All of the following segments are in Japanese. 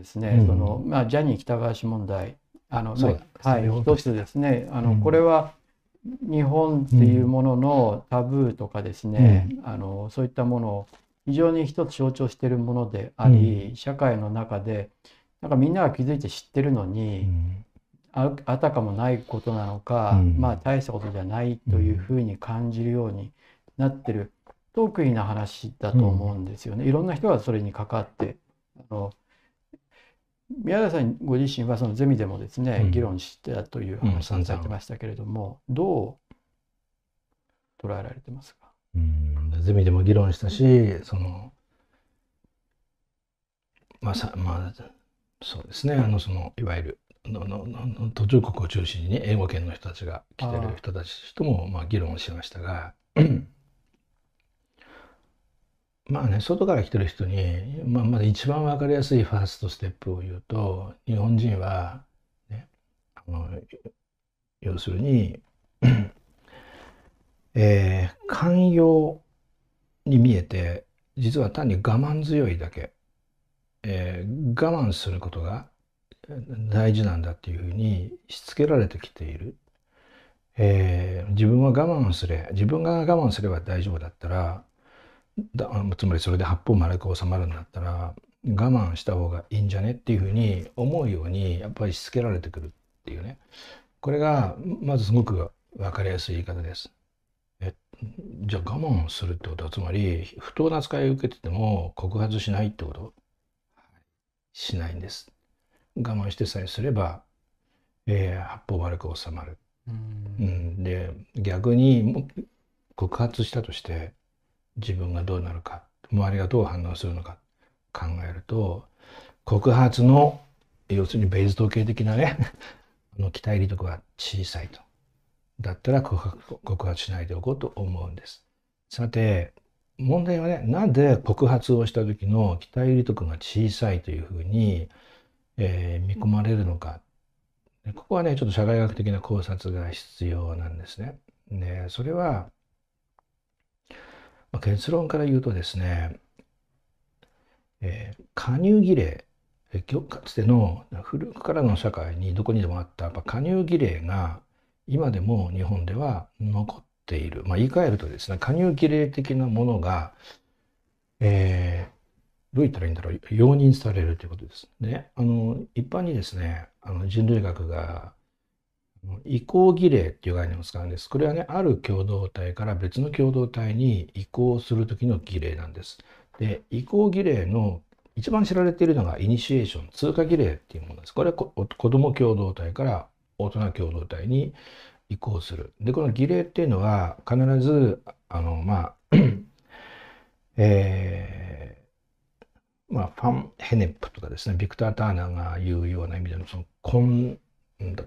ですね、うん、そのまあ、ジャニー喜多川氏問題あの、ね、はい、一つですねあの、これは日本っていうもののタブーとかですね、あのそういったものを非常に一つ象徴しているものであり、社会の中でなんかみんなが気づいて知ってるのに、ああたかもないことなのか、まあ大したことじゃないというふうに感じるようになってる得意な話だと思うんですよね。いろんな人がそれに関わってあの宮田さんご自身はそのゼミでもですね、うん、議論したという話をされてましたけれども、うん、どう捉えられてますか？うんゼミでも議論したしそのまあさまあそうですね。あのそのいわゆるののの途上国を中心に、ね、英語圏の人たちが来てる人たちともまあ議論しましたがまあね、外から来てる人に、まあ、まだ一番わかりやすいファーストステップを言うと、日本人は、ね、あの要するに、えー、寛容に見えて、実は単に我慢強いだけ、えー、我慢することが大事なんだっていうふうにしつけられてきている。えー、自分は我慢すれ、自分が我慢すれば大丈夫だったら、だつまりそれで八方丸く収まるんだったら我慢した方がいいんじゃねっていうふうに思うようにやっぱりしつけられてくるっていうねこれがまずすごく分かりやすい言い方です。えじゃあ我慢するってことはつまり不当な扱いを受けてても告発しないってこと？しないんです。我慢してさえすれば、えー、八方丸く収まる。うん、で逆に告発したとして自分がどうなるか周りがどう反応するのか考えると告発の要するにベイズ統計的なね の期待利得は小さいと。だったら告発しないでおこうと思うんです。さて問題はねなんで告発をした時の期待利得が小さいというふうに、えー、見込まれるのかここはねちょっと社会学的な考察が必要なんですね。でそれはまあ、結論から言うとですね、えー、加入儀礼かつての古くからの社会にどこにでもあったやっぱ加入儀礼が今でも日本では残っている、まあ、言い換えるとですね加入儀礼的なものが、えー、どう言ったらいいんだろう容認されるということです。であの一般にですねあの人類学が移行儀礼っていう概念を使うんです。これはね、ある共同体から別の共同体に移行する時の儀礼なんです。で、移行儀礼の一番知られているのがイニシエーション、通過儀礼っていうものです。これは子供共同体から大人共同体に移行する。で、この儀礼っていうのは必ず、あの、まあ、えー、まあ、ファン・ヘネップとかですね、ビクター・ターナーが言うような意味でのその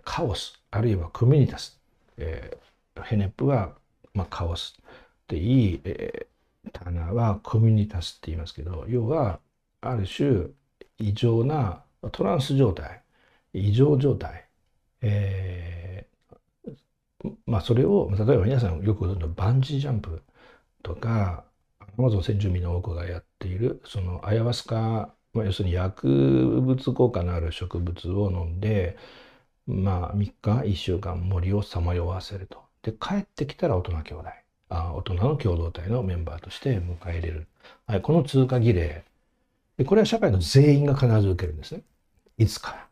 カオスあるいはコミニタス、えー、ヘネップは、まあ、カオス。っていい、えー、ターナーはコミュニタスって言いますけど要はある種異常なトランス状態。異常状態、えー、まあそれを例えば皆さんよくご存知のバンジージャンプ。とかアマゾン先住民の多くがやっているそのアヤワスカ、まあ、要するに薬物効果のある植物を飲んでまあ、3日、1週間森をさまよわせると。で、帰ってきたら大人兄弟。あ大人の共同体のメンバーとして迎え入れる。はい、この通過儀礼。で、これは社会の全員が必ず受けるんですね。いつから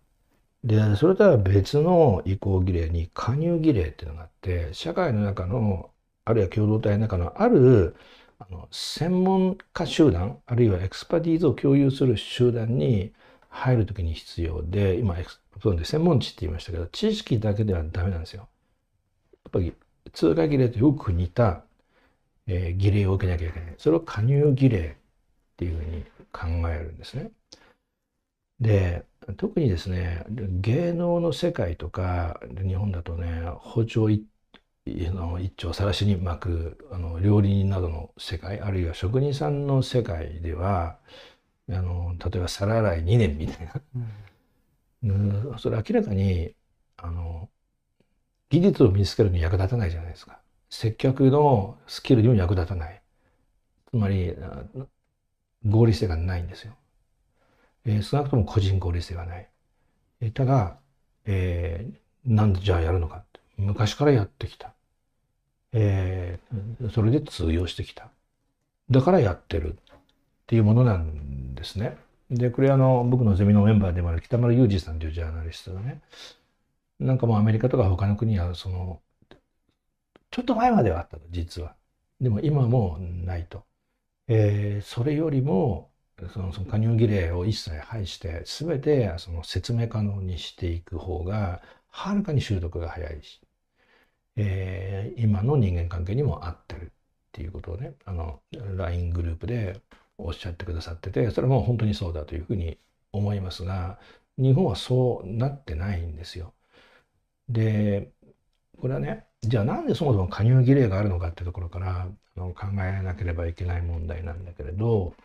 で、それとは別の移行儀礼に加入儀礼っていうのがあって、社会の中の、あるいは共同体の中のあるあの専門家集団、あるいは expertise を共有する集団に入るときに必要で、今、そうで専門知って言いましたけど、知識だけではダメなんですよ。やっぱり通過儀礼とよく似た、えー、儀礼を受けなきゃいけない。それを加入儀礼っていうふうに考えるんですね。で、特にですね、芸能の世界とか、日本だとね、包丁一の一丁さらしに巻くあの料理人などの世界あるいは職人さんの世界ではあの例えば皿洗い2年みたいな、うん、それ明らかにあの技術を身につけるのに役立たないじゃないですか。接客のスキルにも役立たない。つまり合理性がないんですよ。えー、少なくとも個人効率ではない。えー、ただ、えー、なんでじゃあやるのか昔からやってきた。えー、それで通用してきた。だからやってるっていうものなんですね。で、これあの、僕のゼミのメンバーでもある北丸裕二さんというジャーナリストがね、なんかもうアメリカとか他の国は、その、ちょっと前まではあったと、実は。でも今もないと。えー、それよりも、そのその加入儀礼を一切排して、すべてその説明可能にしていく方が、はるかに習得が早いし、えー、今の人間関係にも合ってるっていうことをね、あの、LINE グループでおっしゃってくださってて、それも本当にそうだというふうに思いますが、日本はそうなってないんですよ。で、これはね、じゃあなんでそもそも加入儀礼があるのかってところからあの考えなければいけない問題なんだけれど、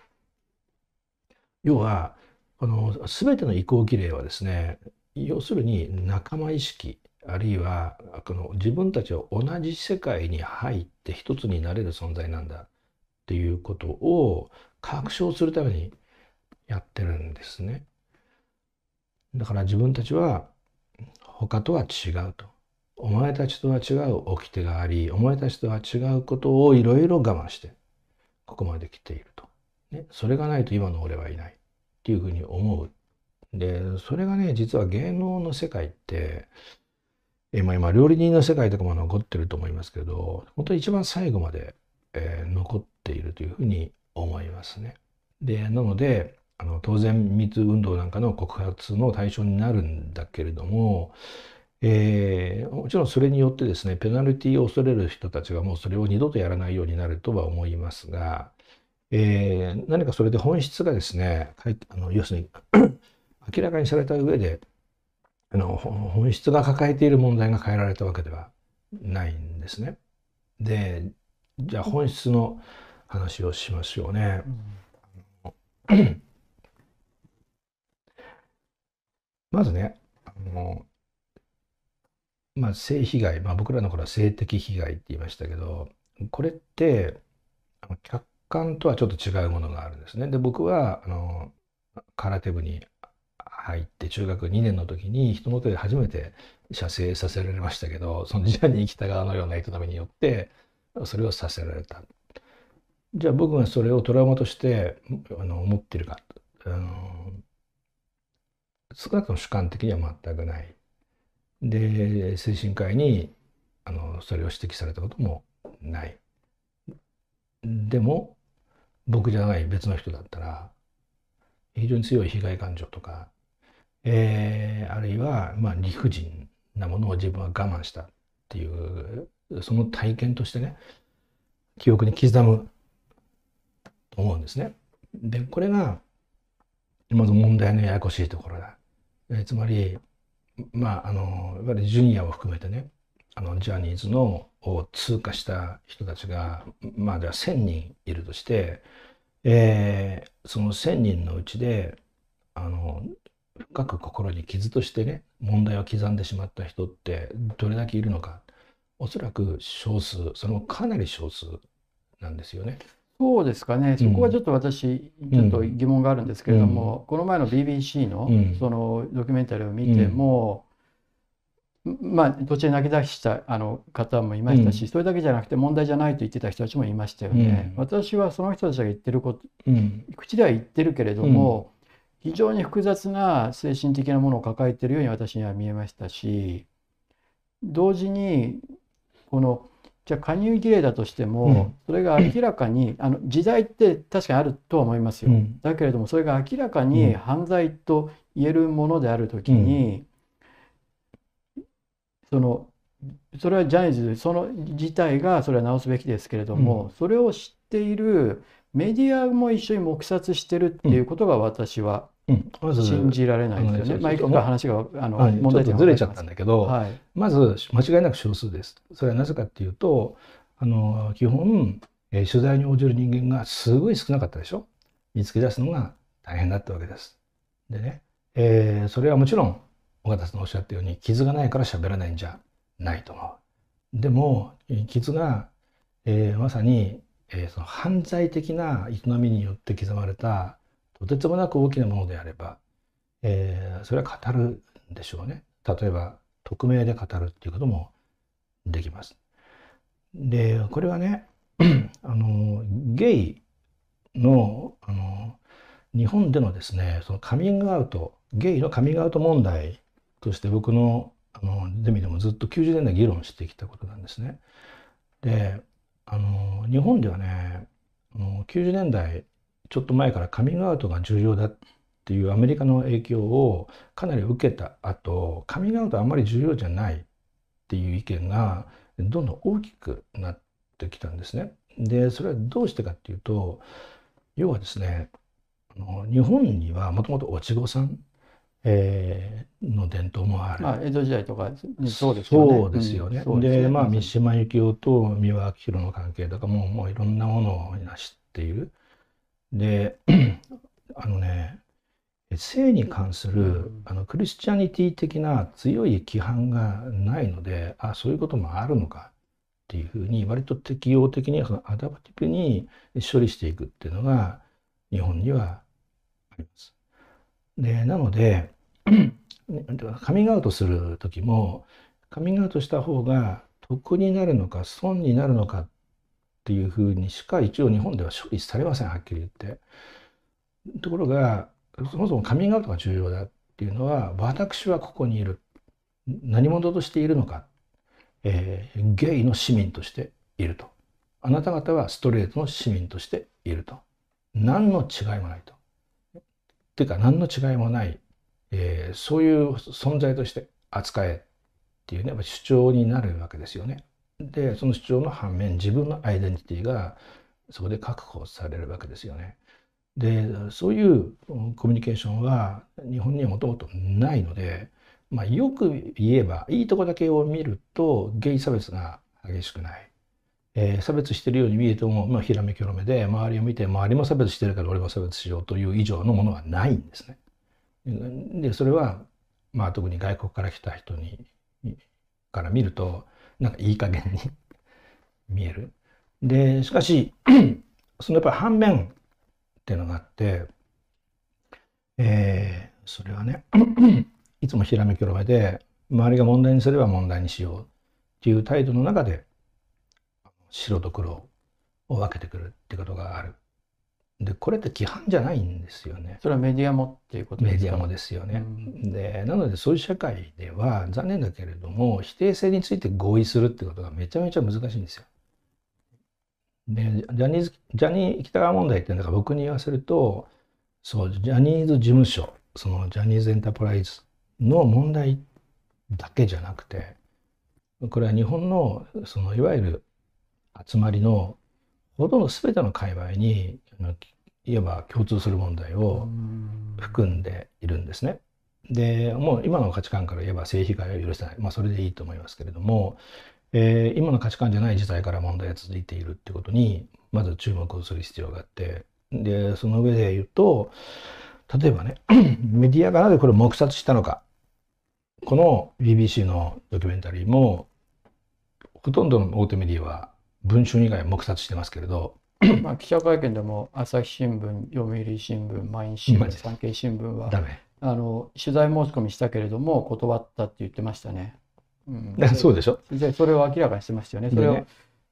要は、この全ての移行儀礼はですね、要するに仲間意識、あるいはこの自分たちは同じ世界に入って一つになれる存在なんだっていうことを確証するためにやってるんですね。だから自分たちは他とは違うと。お前たちとは違う掟があり、お前たちとは違うことをいろいろ我慢して、ここまで来ていると。ね、それがないと今の俺はいないっていうふうに思う。で、それがね、実は芸能の世界って、えまあ、今、料理人の世界とかも残ってると思いますけど、本当に一番最後まで、えー、残っているというふうに思いますね。で、なので、あの当然、密運動なんかの告発の対象になるんだけれども、えー、もちろんそれによってですね、ペナルティを恐れる人たちがもうそれを二度とやらないようになるとは思いますが、えー、何かそれで本質がですね、あの要するに 明らかにされた上であの、本質が抱えている問題が変えられたわけではないんですね。で、じゃあ本質の話をしましょうね。うん、まずね、あのまあ、性被害、まあ、僕らの頃は性的被害って言いましたけど、これって、客観とはちょっと違うものがあるんですね。で、僕は、あの、空手部に入って中学2年の時に人の手で初めて射精させられましたけど、そのジャニー北川のような営みによって、それをさせられた。じゃあ僕がそれをトラウマとしてあの思ってるか。あの少なくとも主観的には全くない。で精神科医にあのそれを指摘されたこともないでも僕じゃない別の人だったら非常に強い被害感情とか、えー、あるいは、まあ、理不尽なものを自分は我慢したっていうその体験としてね記憶に刻む思うんですね。でこれがまず問題のややこしいところだ。えつまりまあ、あの、いわゆるジュニアを含めてね、あの、ジャニーズのを通過した人たちが、まあ、では1000人いるとして、えー、その1000人のうちで、あの、深く心に傷としてね、問題を刻んでしまった人ってどれだけいるのか。おそらく少数、そのかなり少数なんですよね。そうですかね、そこはちょっと私、ちょっと疑問があるんですけれども、うん、この前の BBC のそのドキュメンタリーを見ても、うん、まあ、途中で泣き出したあの方もいましたし、うん、それだけじゃなくて問題じゃないと言ってた人たちもいましたよね。私はその人たちが言ってること、口では言ってるけれども、非常に複雑な精神的なものを抱えているように私には見えましたし、同時に、この、じゃあ加入儀礼だとしても、それが明らかにあの時代って確かにあるとは思いますよ、だけれどもそれが明らかに犯罪と言えるものである時に、そのそれはジャニーズその自体がそれは直すべきですけれども、それを知っているメディアも一緒に黙殺してるっていうことが私は信じられないですよね。まあ、いくか話があの、問題点ずれちゃったんだけど、はい、まず間違いなく少数です。それはなぜかっていうと、あの基本、えー、取材に応じる人間がすごい少なかったでしょ？見つけ出すのが大変だったわけです。でね、えー、それはもちろん尾形さんのおっしゃったように傷がないから喋らないんじゃないと思う。でも傷が、えー、まさに、えー、その犯罪的な営みによって刻まれたとてつもなく大きなものであれば、えー、それは語るんでしょうね。例えば匿名で語るっていうこともできます。でこれはね あのゲイのあの日本でのですねそのカミングアウトゲイのカミングアウト問題として僕のあのゼミでもずっと90年代議論してきたことなんですね。であの日本ではね90年代ちょっと前からカミングアウトが重要だっていうアメリカの影響をかなり受けた後カミングアウトあんまり重要じゃないっていう意見がどんどん大きくなってきたんですね。でそれはどうしてかっていうと要はですね日本にはもともと落ち子さんえー、の伝統もある。まあ、江戸時代とかそうですよね。そうですよね。うん、で、ね、まあ三島由紀夫と三輪明宏の関係とかももういろんなものを知っている。で あのね性に関するあのクリスチャニティ的な強い規範がないのであそういうこともあるのかっていうふうに割と適応的にそのアダプティブに処理していくっていうのが日本にはあります。でなので カミングアウトする時もカミングアウトした方が得になるのか損になるのかっていうふうにしか一応日本では処理されませんはっきり言って。ところがそもそもカミングアウトが重要だっていうのは私はここにいる何者としているのか、えー、ゲイの市民としているとあなた方はストレートの市民としていると何の違いもないと。っていうか何の違いもないえー、そういう存在として扱えっていうね主張になるわけですよね。でその主張の反面自分のアイデンティティがそこで確保されるわけですよね。でそういうコミュニケーションは日本にはもともとないので、まあ、よく言えばいいとこだけを見るとゲイ差別が激しくない。えー、差別してるように見えても、まあ、ひらめきょろめで周りを見て周りも差別してるから俺も差別しようという以上のものはないんですね。でそれはまあ特に外国から来た人にから見るとなんかいい加減に 見える。でしかし そのやっぱり反面っていうのがあって、えー、それはね いつもひらめきょろめで周りが問題にすれば問題にしようっていう態度の中で白と黒を分けてくるってことがある。でこれって規範じゃないんですよね。それはメディアもっていうことですか？メディアもですよね。うん、でなのでそういう社会では残念だけれども否定性について合意するってことがめちゃめちゃ難しいんですよ。でジャニーズジャニー喜多川問題っていうのが僕に言わせるとそうジャニーズ事務所そのジャニーズエンタープライズの問題だけじゃなくてこれは日本のそのいわゆる集まりのほとんど全ての界隈にいわば共通する問題を含んでいるんですね。でもう今の価値観から言えば性被害は許せない、まあ、それでいいと思いますけれども、えー、今の価値観じゃない時代から問題が続いているってことにまず注目をする必要があってでその上で言うと例えばね メディアがなぜこれを黙殺したのか。この BBC のドキュメンタリーもほとんどの大手メディアは文春以外黙殺してますけれど まあ記者会見でも朝日新聞読売新聞毎日新聞産経新聞はあの取材申し込みしたけれども断ったって言ってましたね。うん、そうでしょ。でそれを明らかにしてましたよね。それを、ね、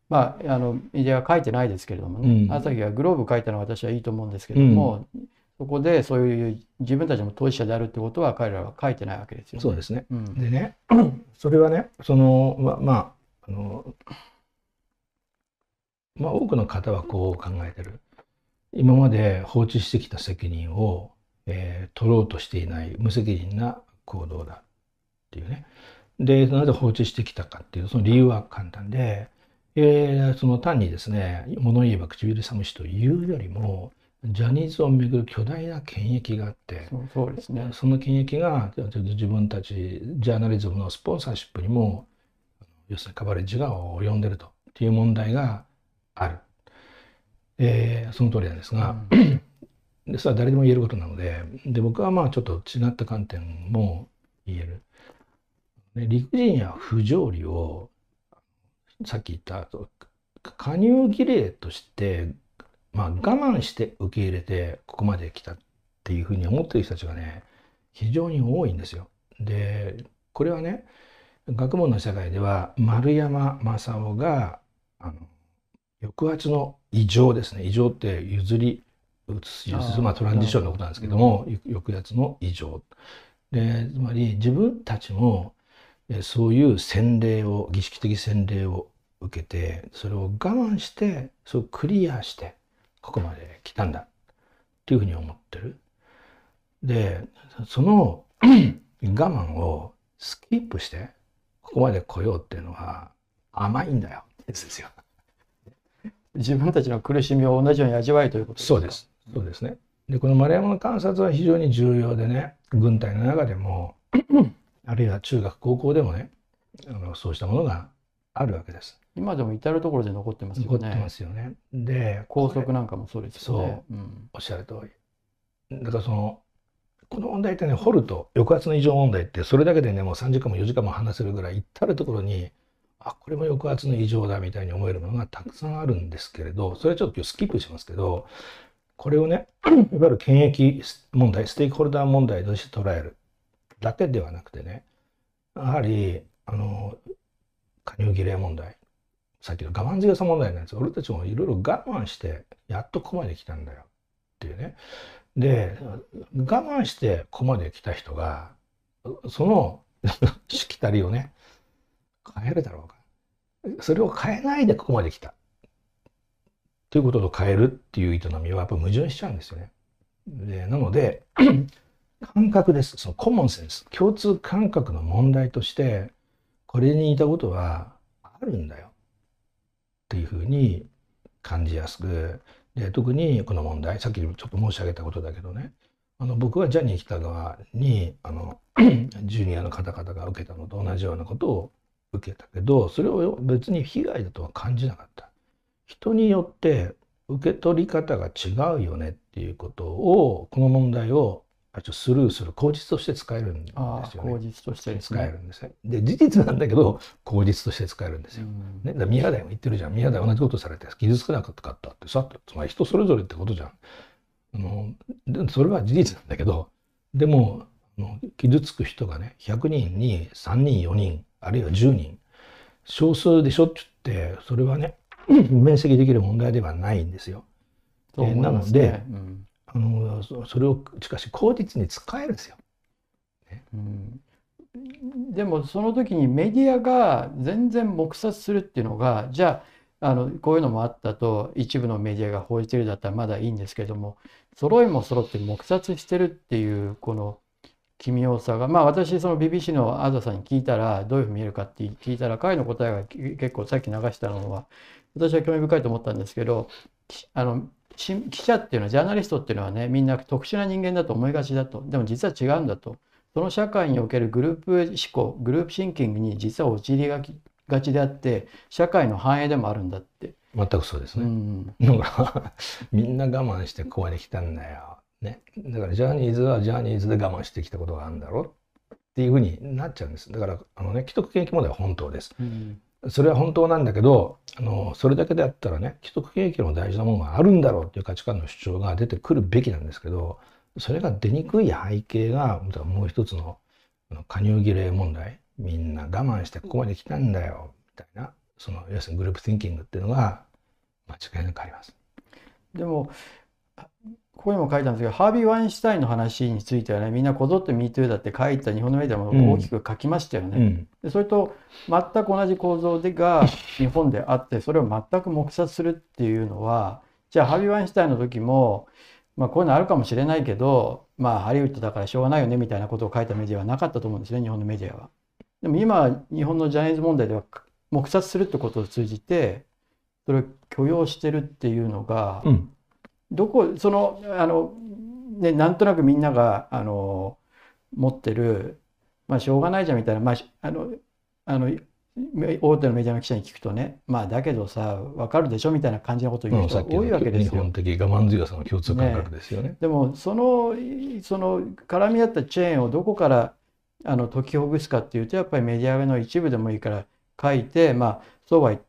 まああのメディアは書いてないですけれどもね、うん、朝日がグローブ書いたのは私はいいと思うんですけれども、うん、そこでそういう自分たちも当事者であるってことは彼らは書いてないわけですよね。そうですね。でね それはねそのままああのまあ、多くの方はこう考えてる。今まで放置してきた責任を、えー、取ろうとしていない無責任な行動だっていうね。で、なぜ放置してきたかっていう、その理由は簡単で、えー、その単にですね、物言えば唇寒しというよりも、ジャニーズをめぐる巨大な権益があってそうです、ね、その権益が自分たちジャーナリズムのスポンサーシップにも要するにカバレッジが及んでるという問題がある。えー、その通りなんですが、うん、でそれは誰でも言えることなのでで僕はまあちょっと違った観点も言える。ね、理不尽や不条理をさっき言った加入儀礼として、まあ、我慢して受け入れてここまで来たっっていうふうに思ってる人たちがね非常に多いんですよ。でこれはね学問の世界では丸山正夫があの抑圧の異常ですね。異常って譲り移すまあトランジションのことなんですけども、抑圧の異常。でつまり自分たちもそういう洗礼を儀式的洗礼を受けてそれを我慢してそれをクリアしてここまで来たんだ。っていうふうに思ってる。でその 我慢をスキップしてここまで来ようっていうのは甘いんだよ。ですよ。自分たちの苦しみを同じように味わいということですか？そうです。そうですね。でこの丸山の観察は非常に重要でね軍隊の中でも あるいは中学高校でもねあのそうしたものがあるわけです。今でも至る所で残ってますよね。残ってますよね。で高速なんかもそうですよね。そう、うん、おっしゃる通り。だからそのこの問題ってね掘ると抑圧の異常問題ってそれだけでねもう3時間も4時間も話せるぐらい至る所にあこれも抑圧の異常だみたいに思えるものがたくさんあるんですけれどそれはちょっと今日スキップしますけどこれをね いわゆる権益問題ステークホルダー問題として捉えるだけではなくてねやはりあの加入儀礼問題さっきの我慢強さ問題なんです俺たちもいろいろ我慢してやっとここまで来たんだよっていうね。で我慢してここまで来た人がその しきたりをね変えるだろうか。それを変えないでここまで来た。ということと変えるっていう営みはやっぱ矛盾しちゃうんですよね。でなので 感覚です。そのコモンセンス共通感覚の問題としてこれに似たことはあるんだよ。っていうふうに感じやすく。で特にこの問題さっきちょっと申し上げたことだけどね。あの僕はジャニー喜多川にあの ジュニアの方々が受けたのと同じようなことを受けたけどそれを別に被害だとは感じなかった。人によって受け取り方が違うよねっていうことをこの問題をスルーする口実として使えるんですよね。口実として、ね、使えるんですね。で事実なんだけど口実として使えるんですよ。ね、だ宮台も言ってるじゃん宮台同じことされて傷つかなかったってさつまり人それぞれってことじゃん。あのでそれは事実なんだけどでも傷つく人がね100人に3人4人あるいは10人。少数でしょって言ってそれはね 面積できる問題ではないんですよ。ね、なので、うん、あのそれをしかし口実に使えるんですよ。ね、うん。でもその時にメディアが全然黙殺するっていうのがじゃああのこういうのもあったと一部のメディアが報じてるだったらまだいいんですけども揃いも揃って黙殺してるっていうこの奇妙さが。まあ私その BBC のアザさんに聞いたらどういうふうに見えるかって聞いたら彼の答えが結構さっき流したのは私は興味深いと思ったんですけどあの記者っていうのはジャーナリストっていうのはねみんな特殊な人間だと思いがちだと。でも実は違うんだと。その社会におけるグループ思考グループシンキングに実は陥りがちであって社会の繁栄でもあるんだって。全くそうですね、うん、だから みんな我慢してここまで来たんだよ、ね、だからジャニーズはジャニーズで我慢してきたことがあるんだろっていうふうになっちゃうんです。だからあのね既得権益問題は本当です、うん。それは本当なんだけどあのそれだけであったらね既得権益の大事なものがあるんだろうっていう価値観の主張が出てくるべきなんですけどそれが出にくい背景がもう一つの加入儀礼問題。みんな我慢してここまで来たんだよ。みたいなその要するにグループティンキングっていうのが間違いなくあります。でもここにも書いたんですけどハービー・ワインシュタインの話についてはねみんなこぞって MeToo だって書いた日本のメディアも大きく書きましたよね。うん、でそれと全く同じ構造でが日本であってそれを全く黙殺するっていうのはじゃあハービー・ワインシュタインの時も、まあ、こういうのあるかもしれないけどまあハリウッドだからしょうがないよねみたいなことを書いたメディアはなかったと思うんですね日本のメディアは。でも今日本のジャニーズ問題では黙殺するってことを通じてそれを許容してるっていうのが、うんどこそのあの、ね、なんとなくみんながあの持ってる、まあ、しょうがないじゃんみたいな、まあ、あのあの大手のメディアの記者に聞くとねまあだけどさ分かるでしょみたいな感じのことを言う人が多いわけですよ。日本的我慢強さの共通感覚ですよね。ねでもそのその絡み合ったチェーンをどこからあの解きほぐすかっていうとやっぱりメディアの一部でもいいから書いてまあそうは言って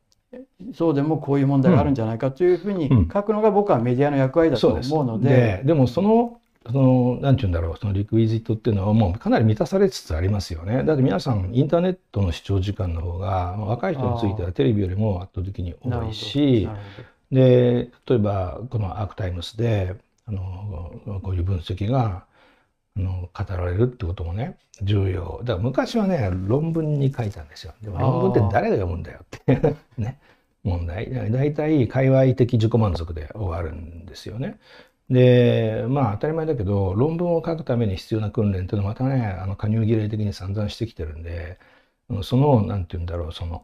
そうでもこういう問題があるんじゃないかというふうに書くのが僕はメディアの役割だと思うので。うん、ででもそのその、なんて言うんだろう、そのリクイジットっていうのはもうかなり満たされつつありますよね。だって皆さん、インターネットの視聴時間の方が、若い人についてはテレビよりも圧倒的に多いし、で、例えば、このアークタイムスで、あの、こういう分析が、あの、語られるってこともね、重要。だから昔はね、論文に書いたんですよ。でも論文って誰が読むんだよって ね、問題。大体、界隈的自己満足で終わるんですよね。で、まあ当たり前だけど、論文を書くために必要な訓練っていうのはまたね、あの加入儀礼的に散々してきてるんで、その、なんて言うんだろう、その、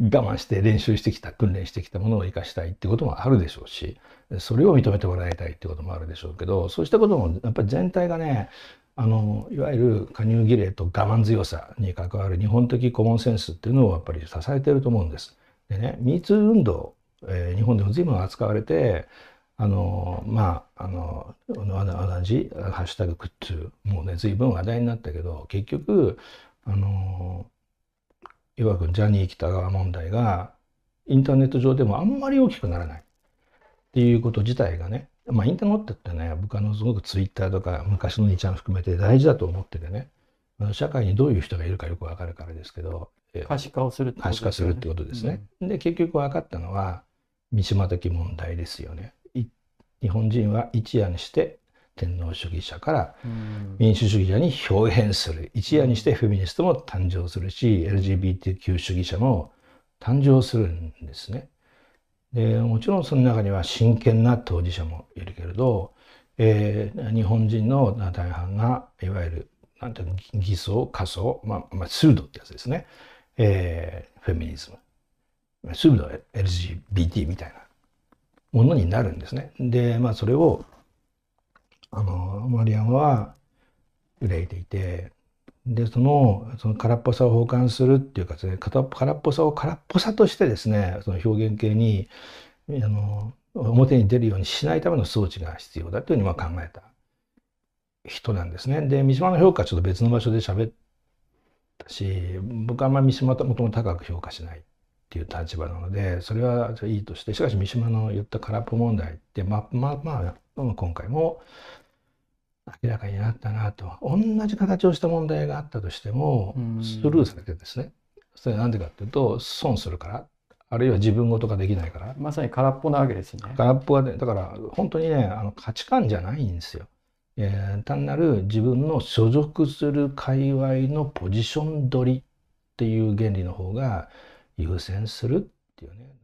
我慢して練習してきた、訓練してきたものを生かしたいってこともあるでしょうし、それを認めてもらいたいってこともあるでしょうけど、そうしたこともやっぱり全体がね、あの、いわゆる加入儀礼と我慢強さに関わる日本的コモンセンスっていうのをやっぱり支えてると思うんです。でね、ミーツ運動、えー、日本でも随分扱われて、あの、まあ、あの、同じ、ハッシュタグクッズ、もうね、随分話題になったけど、結局、あの、いわくジャニー喜多川問題が、インターネット上でもあんまり大きくならないっていうこと自体がね、まあ、インターネットってね、僕はのすごくツイッターとか昔の2ちゃん含めて大事だと思っててね、社会にどういう人がいるかよくわかるからですけど、可視化をするってことですね。可視化するってことですね。うん、で、結局分かったのは、三島的問題ですよね。日本人は一夜にして天皇主義者から民主主義者に表変する一夜にしてフェミニストも誕生するし LGBTQ 主義者も誕生するんですね。でもちろんその中には真剣な当事者もいるけれど、えー、日本人の大半がいわゆるなんていうの偽装仮想、まあまあ、スードってやつですね、えー、フェミニズムスード LGBT みたいなものになるんですね。で、まあそれを、あの、マリアンは憂いていて、で、その、その空っぽさを保管するっていうかですね、空っぽさを空っぽさとしてですね、その表現形に、あの、表に出るようにしないための装置が必要だというふうにま考えた人なんですね。で、三島の評価はちょっと別の場所で喋ったし、僕はあんまり三島ともとも高く評価しないっていう立場なのでそれはいいとしてしかし三島の言った空っぽ問題ってまあまあまあ今回も明らかになったなと。同じ形をした問題があったとしてもスルーされてですね。それなんでかっていうと損するから。あるいは自分ごとができないから。まさに空っぽなわけですね。空っぽはねだから本当にねあの価値観じゃないんですよ、えー、単なる自分の所属する界隈のポジション取りっていう原理の方が優先するっていうね。